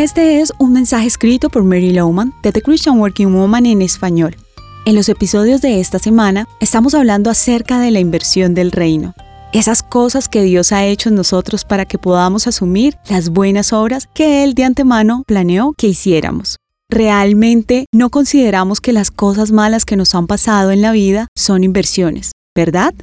Este es un mensaje escrito por Mary Lowman de The Christian Working Woman en español. En los episodios de esta semana estamos hablando acerca de la inversión del reino, esas cosas que Dios ha hecho en nosotros para que podamos asumir las buenas obras que Él de antemano planeó que hiciéramos. Realmente no consideramos que las cosas malas que nos han pasado en la vida son inversiones, ¿verdad?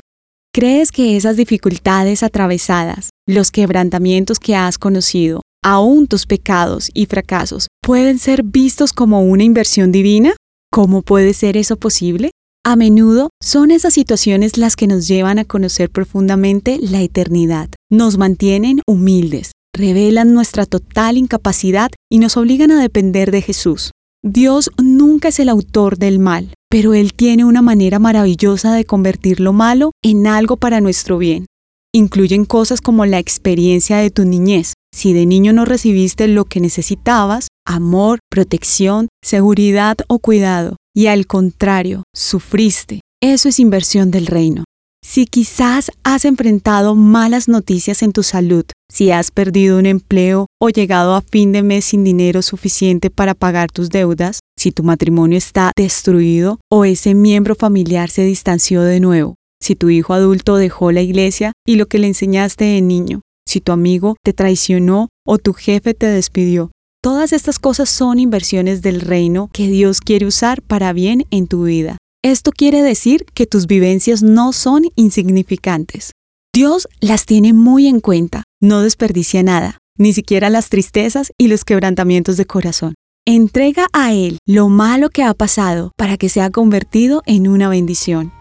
¿Crees que esas dificultades atravesadas, los quebrantamientos que has conocido, aún tus pecados y fracasos pueden ser vistos como una inversión divina? ¿Cómo puede ser eso posible? A menudo son esas situaciones las que nos llevan a conocer profundamente la eternidad, nos mantienen humildes, revelan nuestra total incapacidad y nos obligan a depender de Jesús. Dios nunca es el autor del mal, pero Él tiene una manera maravillosa de convertir lo malo en algo para nuestro bien. Incluyen cosas como la experiencia de tu niñez, si de niño no recibiste lo que necesitabas, amor, protección, seguridad o cuidado, y al contrario, sufriste, eso es inversión del reino. Si quizás has enfrentado malas noticias en tu salud, si has perdido un empleo o llegado a fin de mes sin dinero suficiente para pagar tus deudas, si tu matrimonio está destruido o ese miembro familiar se distanció de nuevo, si tu hijo adulto dejó la iglesia y lo que le enseñaste de niño, si tu amigo te traicionó o tu jefe te despidió. Todas estas cosas son inversiones del reino que Dios quiere usar para bien en tu vida. Esto quiere decir que tus vivencias no son insignificantes. Dios las tiene muy en cuenta, no desperdicia nada, ni siquiera las tristezas y los quebrantamientos de corazón. Entrega a Él lo malo que ha pasado para que sea convertido en una bendición.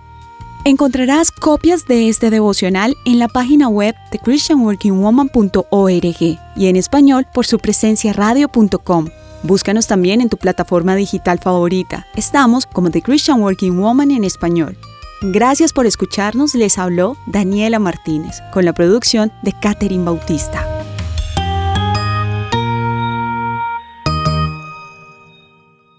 Encontrarás copias de este devocional en la página web de christianworkingwoman.org y en español por su presencia radio.com. Búscanos también en tu plataforma digital favorita. Estamos como The Christian Working Woman en español. Gracias por escucharnos, les habló Daniela Martínez, con la producción de Catherine Bautista.